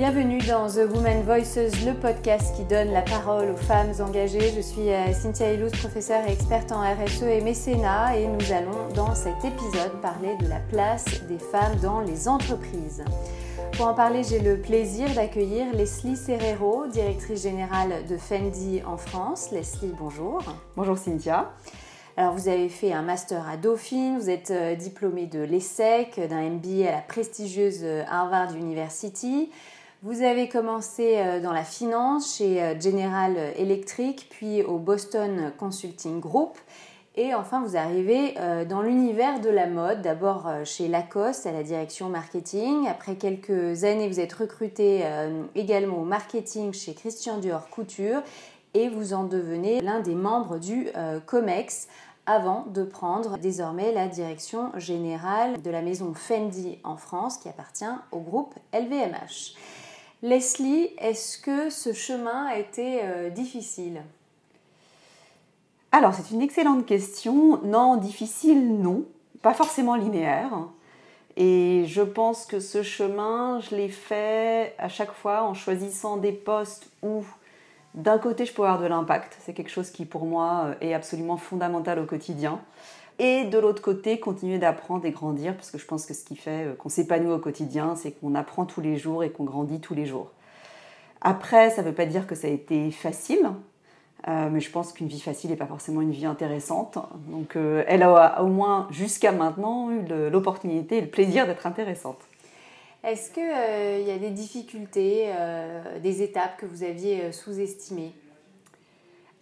Bienvenue dans The Woman Voices, le podcast qui donne la parole aux femmes engagées. Je suis euh, Cynthia Illouz, professeure et experte en RSE et mécénat et nous allons dans cet épisode parler de la place des femmes dans les entreprises. Pour en parler, j'ai le plaisir d'accueillir Leslie Serrero, directrice générale de Fendi en France. Leslie, bonjour. Bonjour Cynthia. Alors vous avez fait un master à Dauphine, vous êtes euh, diplômé de l'ESSEC, d'un MBA à la prestigieuse euh, Harvard University. Vous avez commencé euh, dans la finance chez euh, General Electric, puis au Boston Consulting Group. Et enfin, vous arrivez euh, dans l'univers de la mode, d'abord chez Lacoste à la direction marketing. Après quelques années, vous êtes recruté également au marketing chez Christian Dior Couture et vous en devenez l'un des membres du COMEX avant de prendre désormais la direction générale de la maison Fendi en France qui appartient au groupe LVMH. Leslie, est-ce que ce chemin a été euh, difficile? Alors, c'est une excellente question. Non, difficile, non. Pas forcément linéaire. Et je pense que ce chemin, je l'ai fait à chaque fois en choisissant des postes où, d'un côté, je peux avoir de l'impact. C'est quelque chose qui, pour moi, euh, est absolument fondamental au quotidien et de l'autre côté continuer d'apprendre et grandir parce que je pense que ce qui fait euh, qu'on s'épanouit au quotidien c'est qu'on apprend tous les jours et qu'on grandit tous les jours. Après ça ne veut pas dire que ça a été facile euh, mais je pense qu'une vie facile n'est pas forcément une vie intéressante. Donc euh, elle a au moins jusqu'à maintenant eu l'opportunité et le plaisir d'être intéressante. Est-ce qu'il y a des difficultés, des étapes que vous aviez sous-estimées?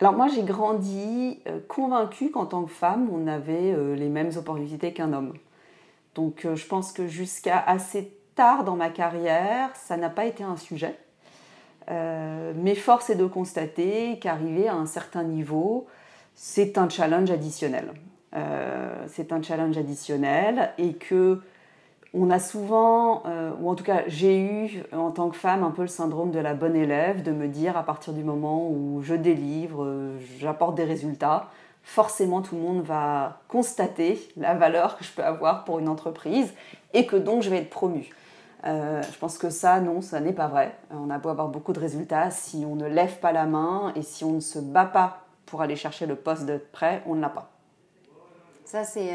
Alors moi j'ai grandi euh, convaincue qu'en tant que femme on avait euh, les mêmes opportunités qu'un homme. Donc euh, je pense que jusqu'à assez tard dans ma carrière ça n'a pas été un sujet. mais force est de constater qu'arriver à un certain niveau c'est un challenge additionnel. c'est un challenge additionnel et que on a souvent, euh, ou en tout cas j'ai eu en tant que femme un peu le syndrome de la bonne élève, de me dire à partir du moment où je délivre, euh, j'apporte des résultats, forcément tout le monde va constater la valeur que je peux avoir pour une entreprise et que donc je vais être promue. Euh, je pense que ça, non, ça n'est pas vrai. On a beau avoir beaucoup de résultats, si on ne lève pas la main et si on ne se bat pas pour aller chercher le poste de près, on ne l'a pas. Ça, c'est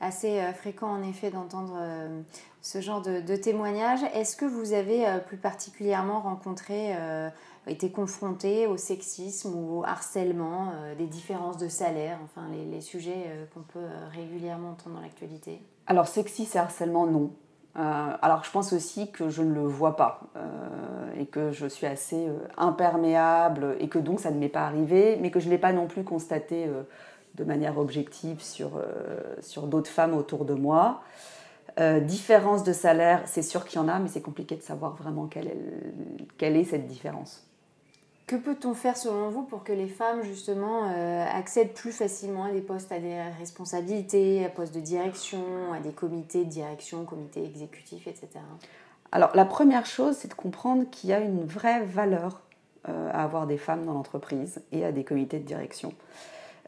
assez euh, fréquent en effet d'entendre euh, ce genre de, témoignages. Est-ce que vous avez euh, plus particulièrement rencontré, été confronté au sexisme ou au harcèlement, des différences de salaire, enfin les, sujets qu'on peut régulièrement entendre dans l'actualité? Alors sexisme et harcèlement, non. alors je pense aussi que je ne le vois pas et que je suis assez imperméable et que donc ça ne m'est pas arrivé, mais que je ne l'ai pas non plus constaté de manière objective sur, euh, sur d'autres femmes autour de moi. Euh, différence de salaire, c'est sûr qu'il y en a, mais c'est compliqué de savoir vraiment quelle est, quelle est cette différence. Que peut-on faire selon vous pour que les femmes justement euh, accèdent plus facilement à des postes à des responsabilités, à postes de direction, à des comités de direction, comités exécutifs, etc. Alors la première chose, c'est de comprendre qu'il y a une vraie valeur à avoir des femmes dans l'entreprise et à des comités de direction.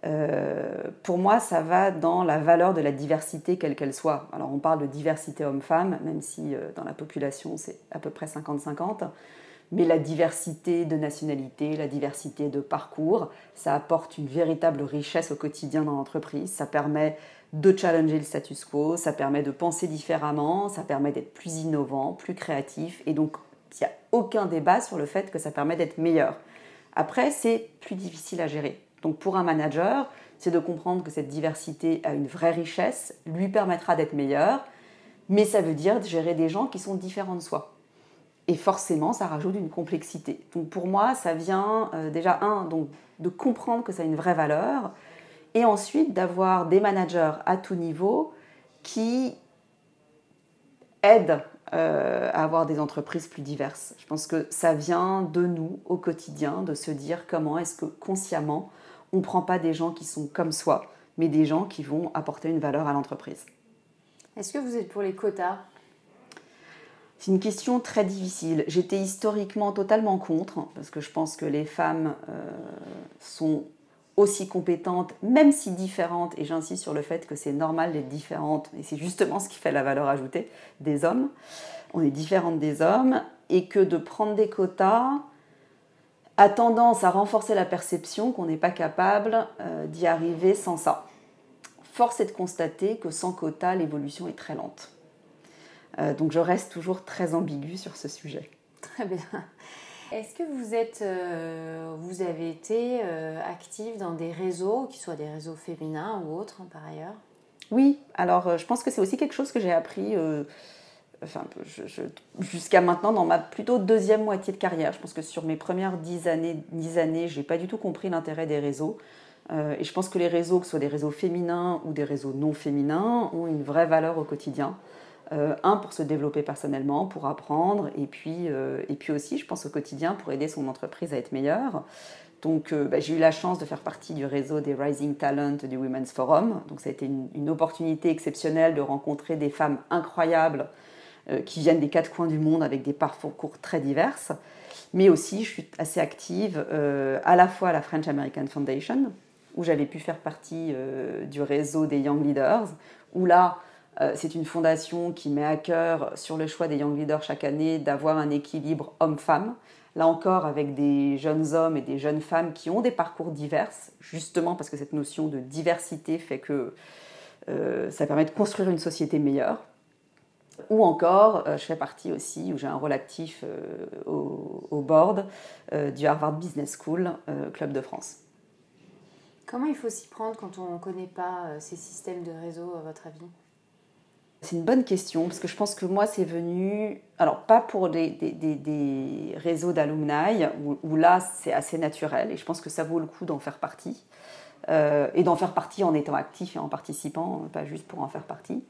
Euh, pour moi, ça va dans la valeur de la diversité, quelle qu'elle soit. Alors, on parle de diversité homme-femme, même si euh, dans la population, c'est à peu près 50-50. Mais la diversité de nationalité, la diversité de parcours, ça apporte une véritable richesse au quotidien dans l'entreprise. Ça permet de challenger le status quo, ça permet de penser différemment, ça permet d'être plus innovant, plus créatif. Et donc, il n'y a aucun débat sur le fait que ça permet d'être meilleur. Après, c'est plus difficile à gérer. Donc pour un manager, c'est de comprendre que cette diversité a une vraie richesse, lui permettra d'être meilleur, mais ça veut dire de gérer des gens qui sont différents de soi. Et forcément, ça rajoute une complexité. Donc pour moi, ça vient euh, déjà, un, donc, de comprendre que ça a une vraie valeur, et ensuite d'avoir des managers à tout niveau qui aident euh, à avoir des entreprises plus diverses. Je pense que ça vient de nous au quotidien, de se dire comment est-ce que consciemment on ne prend pas des gens qui sont comme soi, mais des gens qui vont apporter une valeur à l'entreprise. Est-ce que vous êtes pour les quotas? C'est une question très difficile. J'étais historiquement totalement contre, parce que je pense que les femmes euh, sont aussi compétentes, même si différentes, et j'insiste sur le fait que c'est normal d'être différente, et c'est justement ce qui fait la valeur ajoutée des hommes. On est différentes des hommes. et que de prendre des quotas a tendance à renforcer la perception qu'on n'est pas capable euh, d'y arriver sans ça. Force est de constater que sans quotas, l'évolution est très lente. Euh, donc je reste toujours très ambiguë sur ce sujet. Très bien. Est-ce que vous, êtes, euh, vous avez été active dans des réseaux, qui soient des réseaux féminins ou autres hein, par ailleurs? Oui, alors je pense que c'est aussi quelque chose que j'ai appris enfin, jusqu'à maintenant dans ma plutôt deuxième moitié de carrière. Je pense que sur mes premières dix années, dix années, j'ai pas du tout compris l'intérêt des réseaux. Euh, et je pense que les réseaux, que ce soit des réseaux féminins ou des réseaux non féminins, ont une vraie valeur au quotidien. Euh, un, pour se développer personnellement, pour apprendre, et puis, euh, et puis aussi, je pense au quotidien, pour aider son entreprise à être meilleure. Donc, bah, j'ai eu la chance de faire partie du réseau des Rising Talent du Women's Forum. Donc, ça a été une, opportunité exceptionnelle de rencontrer des femmes incroyables qui viennent des quatre coins du monde avec des parcours très diverses. Mais aussi, je suis assez active euh, à la fois à la French American Foundation, où j'avais pu faire partie euh, du réseau des Young Leaders, où là, c'est une fondation qui met à cœur sur le choix des Young Leaders chaque année d'avoir un équilibre homme-femme. Là encore, avec des jeunes hommes et des jeunes femmes qui ont des parcours divers, justement parce que cette notion de diversité fait que ça permet de construire une société meilleure. Ou encore, euh, je fais partie aussi, ou j'ai un rôle actif euh, au, board euh, du Harvard Business School, Club de France. Comment il faut s'y prendre quand on ne connaît pas ces systèmes de réseau, à votre avis? C'est une bonne question, parce que je pense que moi, c'est venu, alors pas pour des, des, réseaux d'alumni, où, là, c'est assez naturel, et je pense que ça vaut le coup d'en faire partie, et d'en faire partie en étant actif et en participant, pas juste pour en faire partie.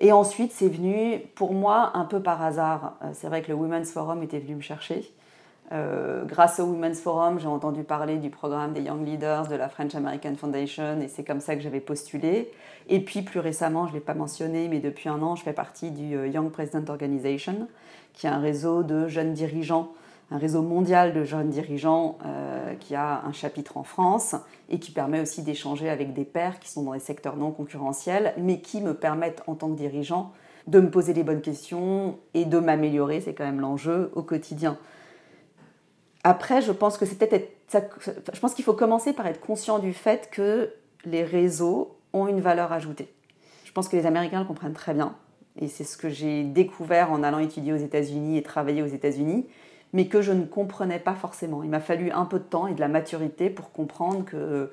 Et ensuite, c'est venu pour moi un peu par hasard. Euh, c'est vrai que le Women's Forum était venu me chercher. Euh, grâce au Women's Forum, j'ai entendu parler du programme des Young Leaders de la French American Foundation et c'est comme ça que j'avais postulé. Et puis plus récemment, je ne l'ai pas mentionné, mais depuis un an, je fais partie du euh, Young President Organization, qui est un réseau de jeunes dirigeants un réseau mondial de jeunes dirigeants euh, qui a un chapitre en France et qui permet aussi d'échanger avec des pairs qui sont dans des secteurs non concurrentiels, mais qui me permettent en tant que dirigeant de me poser les bonnes questions et de m'améliorer, c'est quand même l'enjeu au quotidien. Après, je pense que c'est peut-être je pense qu'il faut commencer par être conscient du fait que les réseaux ont une valeur ajoutée. Je pense que les Américains le comprennent très bien et c'est ce que j'ai découvert en allant étudier aux États-Unis et travailler aux États-Unis mais que je ne comprenais pas forcément. Il m'a fallu un peu de temps et de la maturité pour comprendre que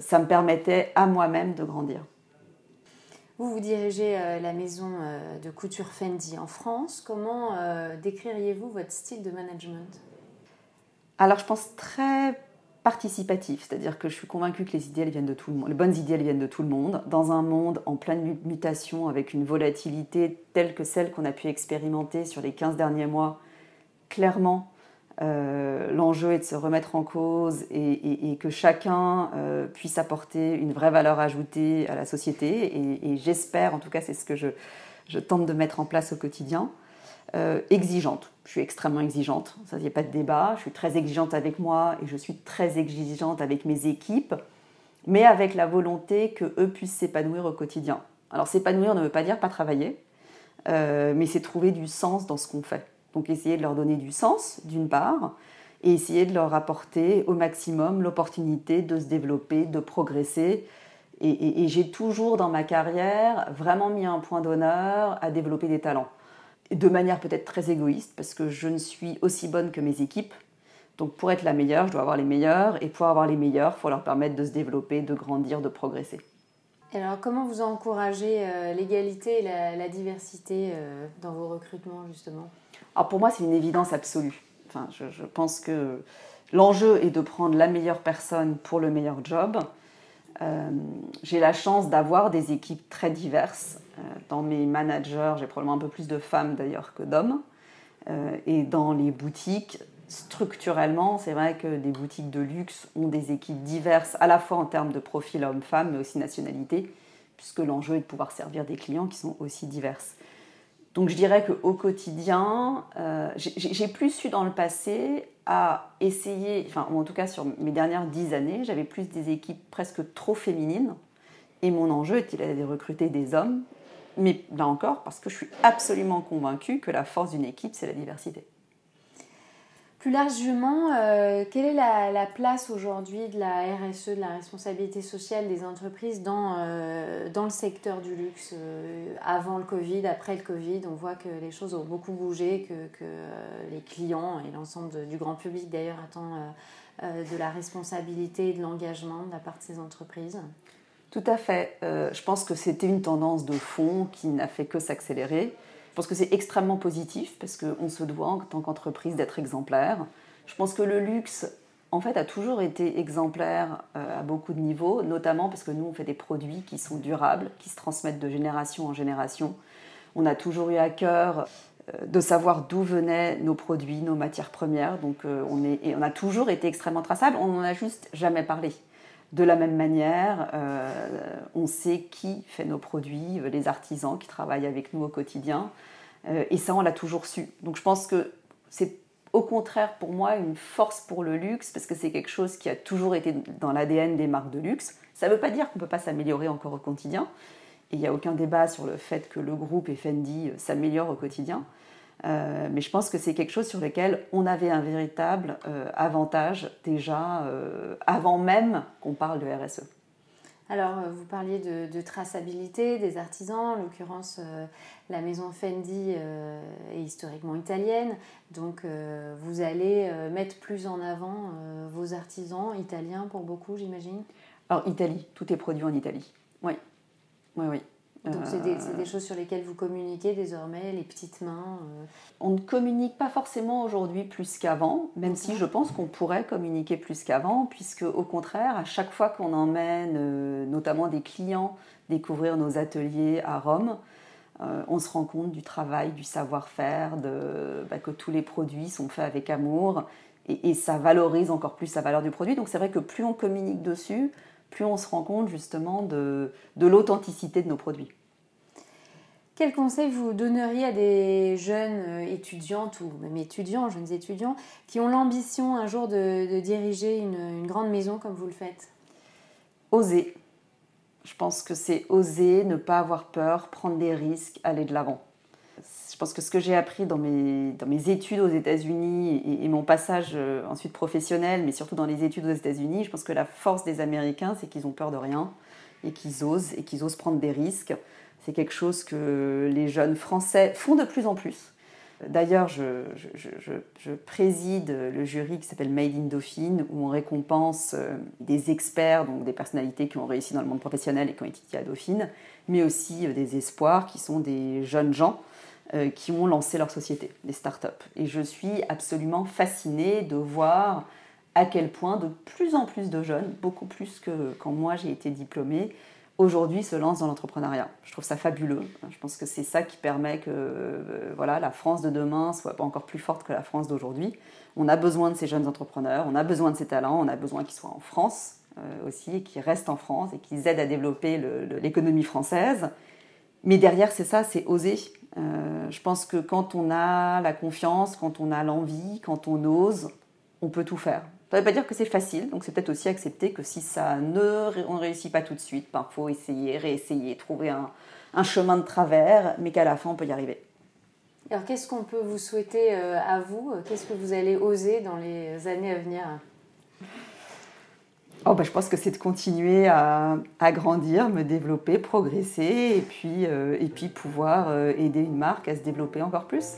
ça me permettait à moi-même de grandir. Vous, vous dirigez euh, la maison euh, de couture Fendi en France. Comment euh, décririez-vous votre style de management? Alors, je pense très participatif, c'est-à-dire que je suis convaincue que les idées viennent de tout le monde, les bonnes idées viennent de tout le monde, dans un monde en pleine mutation avec une volatilité telle que celle qu'on a pu expérimenter sur les 15 derniers mois clairement, euh, l'enjeu est de se remettre en cause et, que chacun euh, puisse apporter une vraie valeur ajoutée à la société. Et, j'espère, en tout cas, c'est ce que je, tente de mettre en place au quotidien. Euh, exigeante. Je suis extrêmement exigeante, ça, n'y a pas de débat. Je suis très exigeante avec moi et je suis très exigeante avec mes équipes, mais avec la volonté qu'eux puissent s'épanouir au quotidien. Alors, s'épanouir ne veut pas dire pas travailler, mais c'est trouver du sens dans ce qu'on fait. Donc essayer de leur donner du sens, d'une part, et essayer de leur apporter au maximum l'opportunité de se développer, de progresser. Et, j'ai toujours dans ma carrière vraiment mis un point d'honneur à développer des talents. De manière peut-être très égoïste, parce que je ne suis aussi bonne que mes équipes. Donc pour être la meilleure, je dois avoir les meilleurs, et pour avoir les meilleurs, il faut leur permettre de se développer, de grandir, de progresser. alors comment vous encouragez euh, l'égalité et la, diversité euh, dans vos recrutements justement? Alors pour moi, c'est une évidence absolue. Enfin, je, pense que l'enjeu est de prendre la meilleure personne pour le meilleur job. Euh, j'ai la chance d'avoir des équipes très diverses. Euh, dans mes managers, j'ai probablement un peu plus de femmes d'ailleurs que d'hommes. Euh, et dans les boutiques, structurellement, c'est vrai que les boutiques de luxe ont des équipes diverses, à la fois en termes de profil homme-femme, mais aussi nationalité, puisque l'enjeu est de pouvoir servir des clients qui sont aussi diverses. Donc je dirais qu'au quotidien, euh, j'ai plus eu dans le passé à essayer, enfin en tout cas sur mes dernières dix années, j'avais plus des équipes presque trop féminines. Et mon enjeu était de recruter des hommes, mais là encore, parce que je suis absolument convaincue que la force d'une équipe, c'est la diversité. Plus largement, euh, quelle est la, place aujourd'hui de la RSE, de la responsabilité sociale des entreprises dans, euh, dans le secteur du luxe euh, Avant le Covid, après le Covid, on voit que les choses ont beaucoup bougé, que, que les clients et l'ensemble du grand public d'ailleurs attend de la responsabilité et de l'engagement de la part de ces entreprises. Tout à fait. je pense que c'était une tendance de fond qui n'a fait que s'accélérer. Je pense que c'est extrêmement positif parce qu'on se doit en tant qu'entreprise d'être exemplaire. Je pense que le luxe, en fait, a toujours été exemplaire euh, à beaucoup de niveaux, notamment parce que nous, on fait des produits qui sont durables, qui se transmettent de génération en génération. On a toujours eu à cœur euh, de savoir d'où venaient nos produits, nos matières premières. Donc, euh, on, est, et on a toujours été extrêmement traçable. On n'en a juste jamais parlé. De la même manière, euh, on sait qui fait nos produits, euh, les artisans qui travaillent avec nous au quotidien. Euh, et ça, on l'a toujours su. Donc je pense que c'est au contraire pour moi une force pour le luxe, parce que c'est quelque chose qui a toujours été dans l'ADN des marques de luxe. Ça ne veut pas dire qu'on ne peut pas s'améliorer encore au quotidien. Et il n'y a aucun débat sur le fait que le groupe et Fendi s'améliorent au quotidien. Euh, mais je pense que c'est quelque chose sur lequel on avait un véritable euh, avantage déjà euh, avant même qu'on parle de RSE. Alors, vous parliez de, traçabilité des artisans, en l'occurrence, la maison Fendi est historiquement italienne, donc vous allez mettre plus en avant vos artisans italiens pour beaucoup, j'imagine? Alors, Italie, tout est produit en Italie. Oui, oui, oui. Donc c'est des, des, choses sur lesquelles vous communiquez désormais, les petites mains euh. On ne communique pas forcément aujourd'hui plus qu'avant, même si je pense qu'on pourrait communiquer plus qu'avant, puisque au contraire, à chaque fois qu'on emmène euh, notamment des clients découvrir nos ateliers à Rome, euh, on se rend compte du travail, du savoir-faire, bah, que tous les produits sont faits avec amour, et, et ça valorise encore plus la valeur du produit. Donc c'est vrai que plus on communique dessus, plus on se rend compte justement de, l'authenticité de nos produits. Quel conseil vous donneriez à des jeunes euh, étudiantes ou même étudiants, jeunes étudiants, qui ont l'ambition un jour de, diriger une, grande maison comme vous le faites? Oser. Je pense que c'est oser, ne pas avoir peur, prendre des risques, aller de l'avant je pense que ce que j'ai appris dans mes, études aux États-Unis et, mon passage euh, ensuite professionnel, mais surtout dans les études aux États-Unis, je pense que la force des Américains, c'est qu'ils ont peur de rien et qu'ils osent et qu'ils osent prendre des risques. C'est quelque chose que les jeunes Français font de plus en plus. D'ailleurs, je, je, préside le jury qui s'appelle Made in Dauphine, où on récompense euh, des experts, donc des personnalités qui ont réussi dans le monde professionnel et qui ont étudié à Dauphine, mais aussi euh, des espoirs qui sont des jeunes gens qui ont lancé leur société, des startups. Et je suis absolument fascinée de voir à quel point de plus en plus de jeunes, beaucoup plus que quand moi j'ai été diplômée, aujourd'hui se lancent dans l'entrepreneuriat. Je trouve ça fabuleux. Je pense que c'est ça qui permet que euh, voilà, la France de demain soit encore plus forte que la France d'aujourd'hui. On a besoin de ces jeunes entrepreneurs, on a besoin de ces talents, on a besoin qu'ils soient en France euh, aussi, qu'ils restent en France et qu'ils aident à développer l'économie française. Mais derrière, c'est ça, c'est oser. Euh, je pense que quand on a la confiance, quand on a l'envie, quand on ose, on peut tout faire. Ça ne veut pas dire que c'est facile, donc c'est peut-être aussi accepter que si ça ne on réussit pas tout de suite, il ben, faut essayer, réessayer, trouver un, chemin de travers, mais qu'à la fin on peut y arriver. Alors qu'est-ce qu'on peut vous souhaiter euh, à vous? Qu'est-ce que vous allez oser dans les années à venir? Oh, bah, je pense que c'est de continuer à, grandir, me développer, progresser et puis, euh, et puis pouvoir euh, aider une marque à se développer encore plus.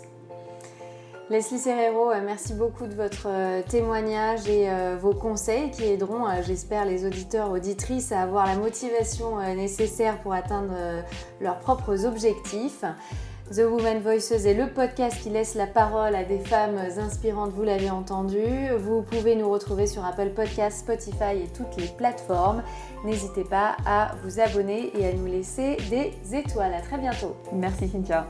Leslie Serrero, euh, merci beaucoup de votre témoignage et vos conseils qui aideront, j'espère, les auditeurs, auditrices à avoir la motivation nécessaire pour atteindre leurs propres objectifs. The Woman Voices est le podcast qui laisse la parole à des femmes inspirantes, vous l'avez entendu. Vous pouvez nous retrouver sur Apple Podcasts, Spotify et toutes les plateformes. N'hésitez pas à vous abonner et à nous laisser des étoiles. À très bientôt. Merci Cynthia.